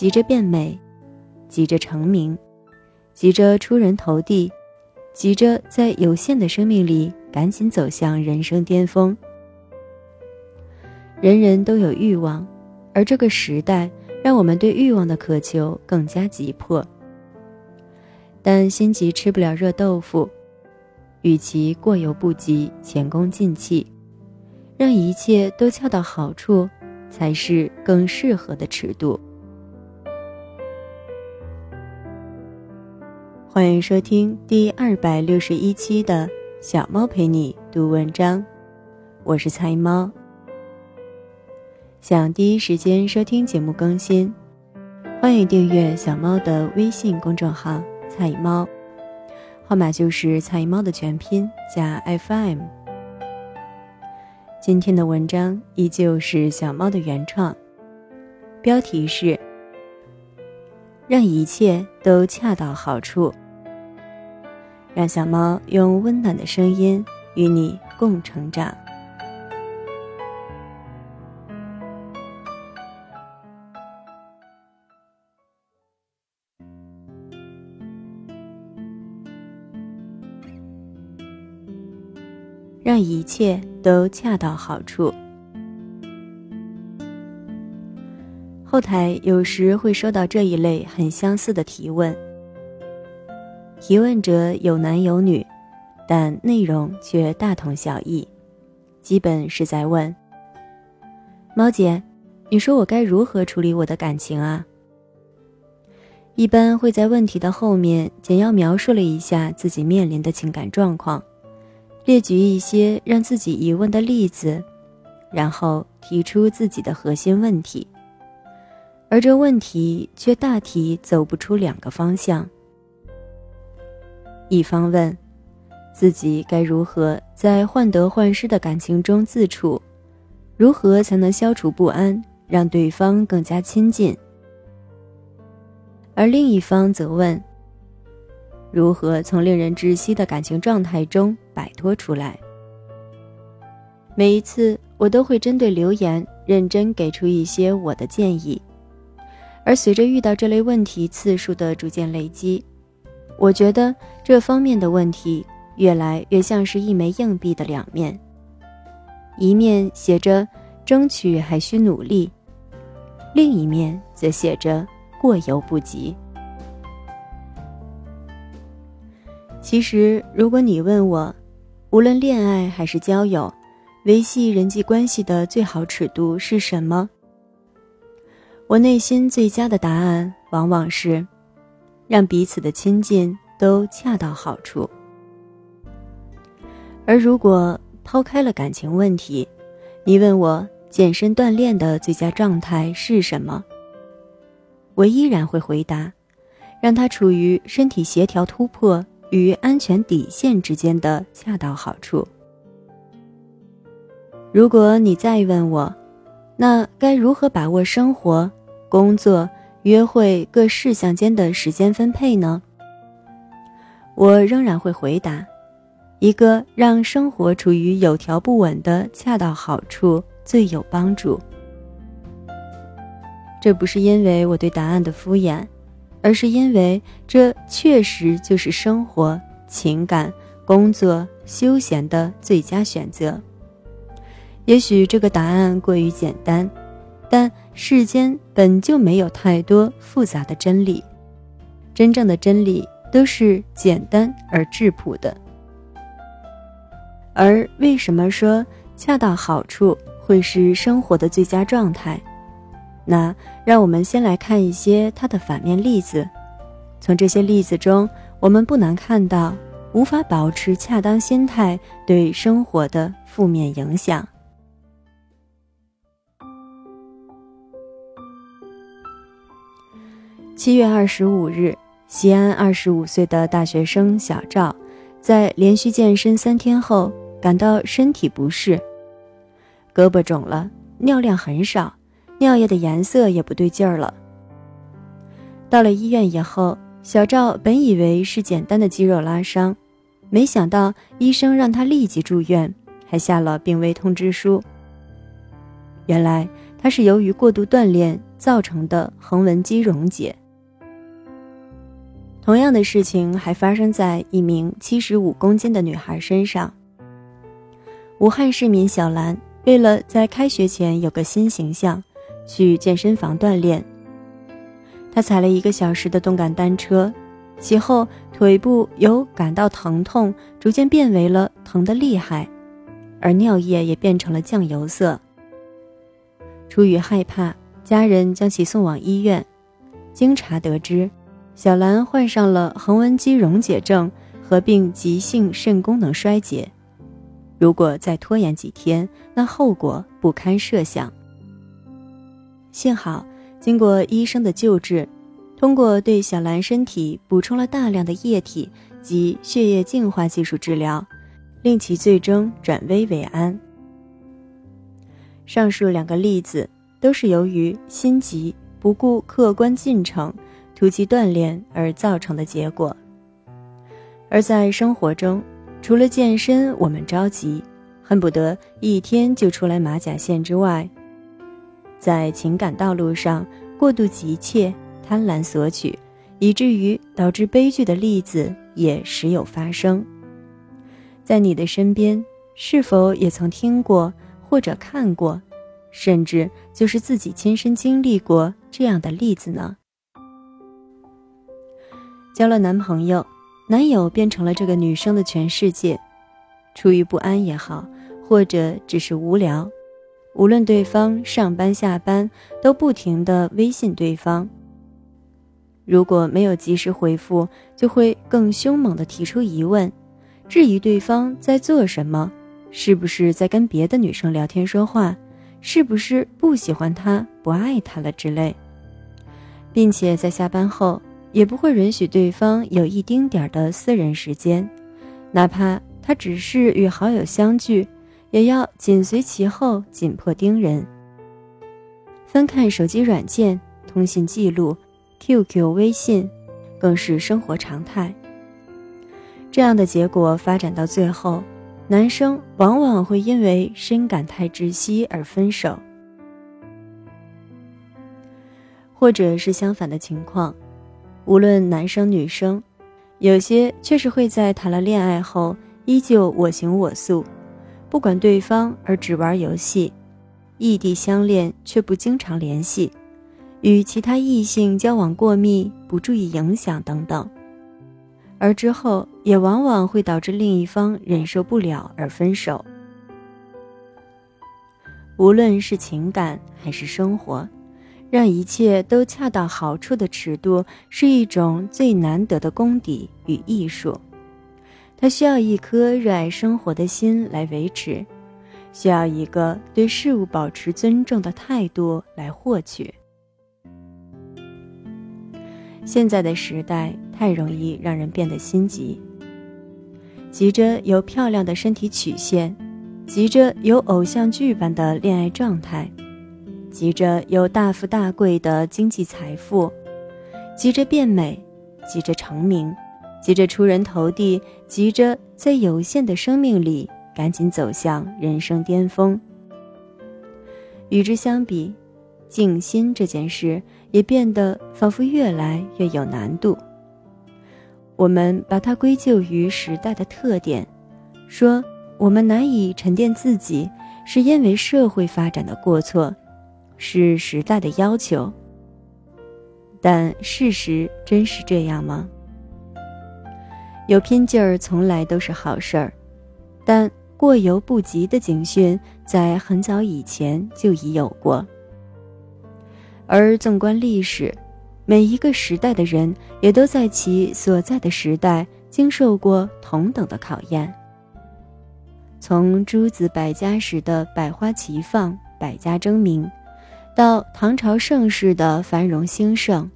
急着变美，急着成名，急着出人头地，急着在有限的生命里赶紧走向人生巅峰。人人都有欲望，而这个时代让我们对欲望的渴求更加急迫。但心急吃不了热豆腐，与其过犹不及、前功尽弃，让一切都恰到好处，才是更适合的尺度。欢迎收听第二百六十一期的《小猫陪你读文章》，我是菜猫。想第一时间收听节目更新，欢迎订阅小猫的微信公众号“菜猫”，号码就是“菜猫”的全拼加 FM。今天的文章依旧是小猫的原创，标题是“让一切都恰到好处”，让小猫用温暖的声音与你共成长。让一切都恰到好处。后台有时会收到这一类很相似的提问，提问者有男有女，但内容却大同小异，基本是在问：“猫姐，你说我该如何处理我的感情啊？”一般会在问题的后面简要描述了一下自己面临的情感状况。列举一些让自己疑问的例子，然后提出自己的核心问题，而这问题却大体走不出两个方向。一方问自己该如何在患得患失的感情中自处，如何才能消除不安，让对方更加亲近；而另一方则问。如何从令人窒息的感情状态中摆脱出来？每一次，我都会针对留言认真给出一些我的建议。而随着遇到这类问题次数的逐渐累积，我觉得这方面的问题越来越像是一枚硬币的两面，一面写着“争取还需努力”，另一面则写着“过犹不及”。其实，如果你问我，无论恋爱还是交友，维系人际关系的最好尺度是什么？我内心最佳的答案往往是，让彼此的亲近都恰到好处。而如果抛开了感情问题，你问我健身锻炼的最佳状态是什么？我依然会回答，让他处于身体协调突破。与安全底线之间的恰到好处。如果你再问我，那该如何把握生活、工作、约会各事项间的时间分配呢？我仍然会回答：一个让生活处于有条不紊的恰到好处最有帮助。这不是因为我对答案的敷衍。而是因为这确实就是生活、情感、工作、休闲的最佳选择。也许这个答案过于简单，但世间本就没有太多复杂的真理，真正的真理都是简单而质朴的。而为什么说恰到好处会是生活的最佳状态？那让我们先来看一些它的反面例子，从这些例子中，我们不难看到无法保持恰当心态对生活的负面影响。七月二十五日，西安二十五岁的大学生小赵，在连续健身三天后，感到身体不适，胳膊肿了，尿量很少。尿液的颜色也不对劲儿了。到了医院以后，小赵本以为是简单的肌肉拉伤，没想到医生让他立即住院，还下了病危通知书。原来他是由于过度锻炼，造成的横纹肌溶解。同样的事情还发生在一名七十五公斤的女孩身上。武汉市民小兰为了在开学前有个新形象，去健身房锻炼。她踩了一个小时的动感单车，其后腿部由感到疼痛逐渐变为了疼得厉害，而尿液也变成了酱油色。出于害怕，家人将其送往医院。经查得知。小兰患上了横纹肌溶解症，合并急性肾功能衰竭。如果再拖延几天，那后果不堪设想。幸好，经过医生的救治，通过对小兰身体补充了大量的液体及血液净化技术治疗，令其最终转危为安。上述两个例子都是由于心急不顾客观进程。突击锻炼而造成的结果。而在生活中，除了健身我们着急，恨不得一天就出来马甲线之外，在情感道路上过度急切、贪婪索取，以至于导致悲剧的例子也时有发生。在你的身边，是否也曾听过或者看过，甚至就是自己亲身经历过这样的例子呢？交了男朋友，男友变成了这个女生的全世界。出于不安也好，或者只是无聊，无论对方上班下班，都不停的微信对方。如果没有及时回复，就会更凶猛的提出疑问，质疑对方在做什么，是不是在跟别的女生聊天说话，是不是不喜欢他、不爱他了之类，并且在下班后。也不会允许对方有一丁点儿的私人时间，哪怕他只是与好友相聚，也要紧随其后，紧迫盯人。翻看手机软件、通信记录、QQ、微信，更是生活常态。这样的结果发展到最后，男生往往会因为深感太窒息而分手，或者是相反的情况。无论男生女生，有些确实会在谈了恋爱后依旧我行我素，不管对方而只玩游戏，异地相恋却不经常联系，与其他异性交往过密，不注意影响等等，而之后也往往会导致另一方忍受不了而分手。无论是情感还是生活。让一切都恰到好处的尺度，是一种最难得的功底与艺术。它需要一颗热爱生活的心来维持，需要一个对事物保持尊重的态度来获取。现在的时代太容易让人变得心急，急着有漂亮的身体曲线，急着有偶像剧般的恋爱状态。急着有大富大贵的经济财富，急着变美，急着成名，急着出人头地，急着在有限的生命里赶紧走向人生巅峰。与之相比，静心这件事也变得仿佛越来越有难度。我们把它归咎于时代的特点，说我们难以沉淀自己，是因为社会发展的过错。是时代的要求，但事实真是这样吗？有拼劲儿从来都是好事儿，但过犹不及的警讯在很早以前就已有过。而纵观历史，每一个时代的人也都在其所在的时代经受过同等的考验。从诸子百家时的百花齐放、百家争鸣。到唐朝盛世的繁荣兴盛，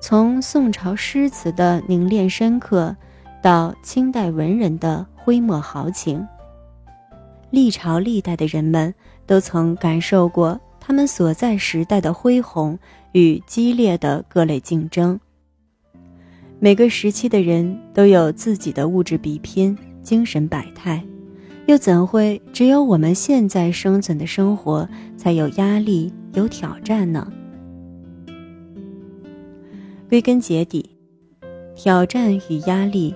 从宋朝诗词的凝练深刻，到清代文人的挥墨豪情，历朝历代的人们都曾感受过他们所在时代的恢宏与激烈的各类竞争。每个时期的人都有自己的物质比拼、精神百态，又怎会只有我们现在生存的生活才有压力？有挑战呢。归根结底，挑战与压力，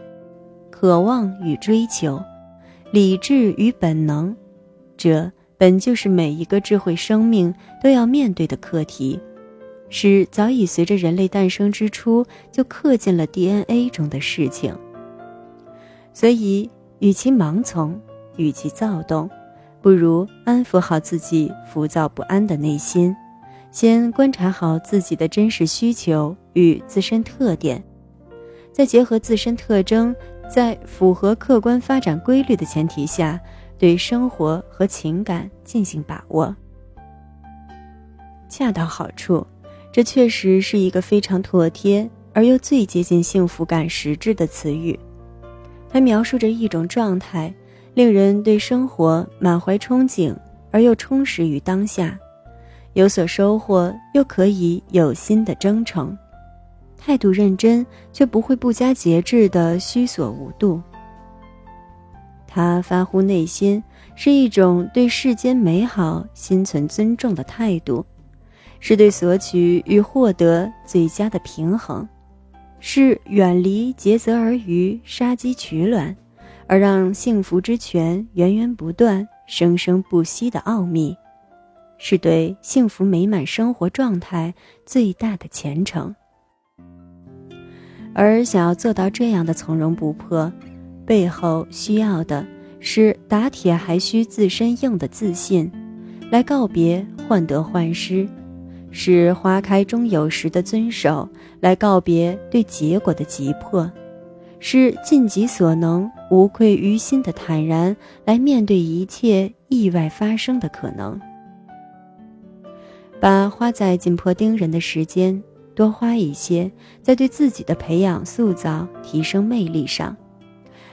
渴望与追求，理智与本能，这本就是每一个智慧生命都要面对的课题，是早已随着人类诞生之初就刻进了 DNA 中的事情。所以，与其盲从，与其躁动，不如安抚好自己浮躁不安的内心。先观察好自己的真实需求与自身特点，再结合自身特征，在符合客观发展规律的前提下，对生活和情感进行把握，恰到好处。这确实是一个非常妥帖而又最接近幸福感实质的词语。它描述着一种状态，令人对生活满怀憧憬而又充实于当下。有所收获，又可以有新的征程，态度认真却不会不加节制的虚所无度。他发乎内心，是一种对世间美好心存尊重的态度，是对索取与获得最佳的平衡，是远离竭泽而渔、杀鸡取卵，而让幸福之泉源源不断、生生不息的奥秘。是对幸福美满生活状态最大的虔诚，而想要做到这样的从容不迫，背后需要的是打铁还需自身硬的自信，来告别患得患失；是花开终有时的遵守，来告别对结果的急迫；是尽己所能、无愧于心的坦然，来面对一切意外发生的可能。把花在紧迫盯人的时间多花一些，在对自己的培养、塑造、提升魅力上；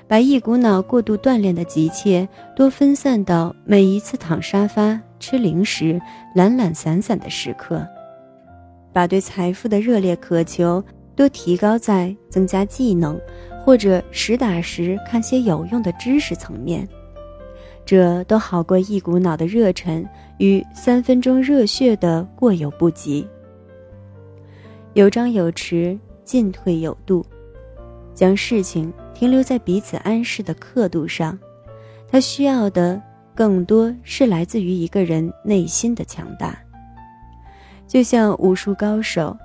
把一股脑过度锻炼的急切多分散到每一次躺沙发吃零食、懒懒散散的时刻；把对财富的热烈渴求多提高在增加技能或者实打实看些有用的知识层面。这都好过一股脑的热忱与三分钟热血的过犹不及。有张有弛，进退有度，将事情停留在彼此安适的刻度上。他需要的更多是来自于一个人内心的强大。就像武术高手，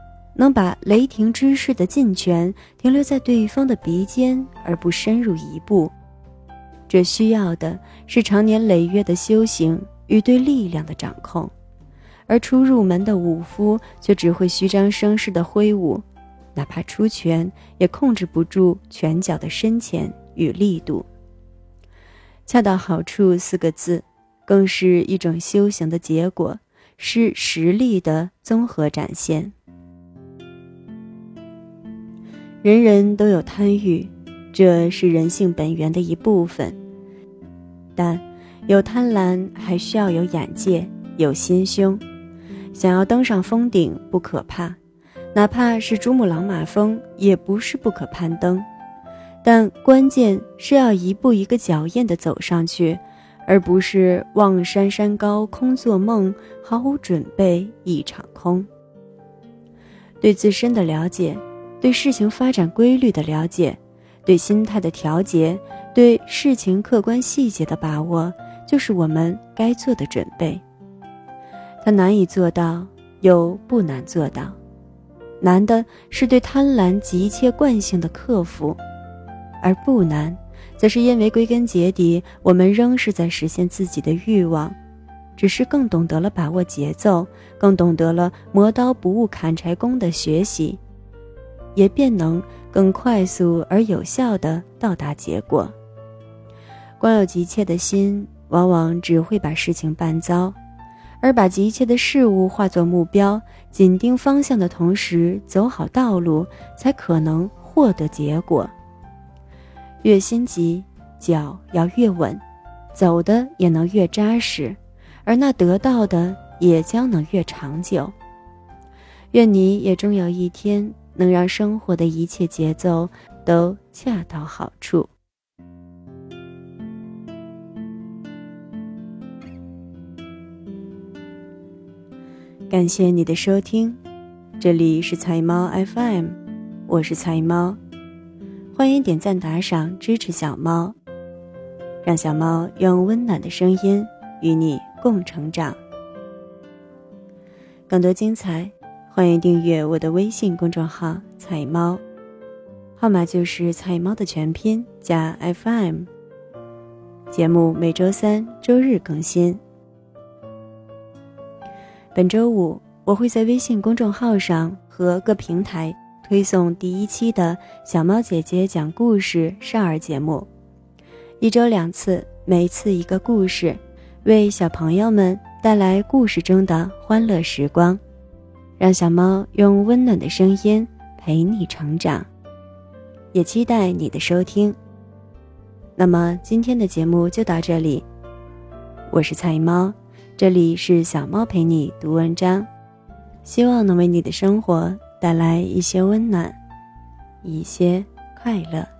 能把雷霆之势的劲拳停留在对方的鼻尖，而不深入一步。这需要的是长年累月的修行与对力量的掌控，而初入门的武夫却只会虚张声势的挥舞，哪怕出拳也控制不住拳脚的深浅与力度。恰到好处四个字，更是一种修行的结果，是实力的综合展现。人人都有贪欲。这是人性本源的一部分，但有贪婪还需要有眼界、有心胸。想要登上峰顶不可怕，哪怕是珠穆朗玛峰也不是不可攀登，但关键是要一步一个脚印地走上去，而不是望山山高空做梦，毫无准备一场空。对自身的了解，对事情发展规律的了解。对心态的调节，对事情客观细节的把握，就是我们该做的准备。它难以做到，又不难做到。难的是对贪婪急切惯性的克服，而不难，则是因为归根结底，我们仍是在实现自己的欲望，只是更懂得了把握节奏，更懂得了磨刀不误砍柴工的学习，也便能。更快速而有效地到达结果。光有急切的心，往往只会把事情办糟；而把急切的事物化作目标，紧盯方向的同时走好道路，才可能获得结果。越心急，脚要越稳，走的也能越扎实，而那得到的也将能越长久。愿你也终有一天。能让生活的一切节奏都恰到好处。感谢你的收听，这里是财猫 FM。我是财猫，欢迎点赞打赏支持小猫，让小猫用温暖的声音与你共成长。更多精彩，欢迎订阅我的微信公众号“菜猫”，号码就是“菜猫”的全拼加 FM。节目每周三、周日更新。本周五，我会在微信公众号上和各平台。推送第一期的小猫姐姐讲故事少儿节目，一周两次，每次一个故事，为小朋友们带来故事中的欢乐时光，让小猫用温暖的声音陪你成长，也期待你的收听。那么今天的节目就到这里，我是菜猫，这里是小猫陪你读文章，希望能为你的生活。带来一些温暖，一些快乐。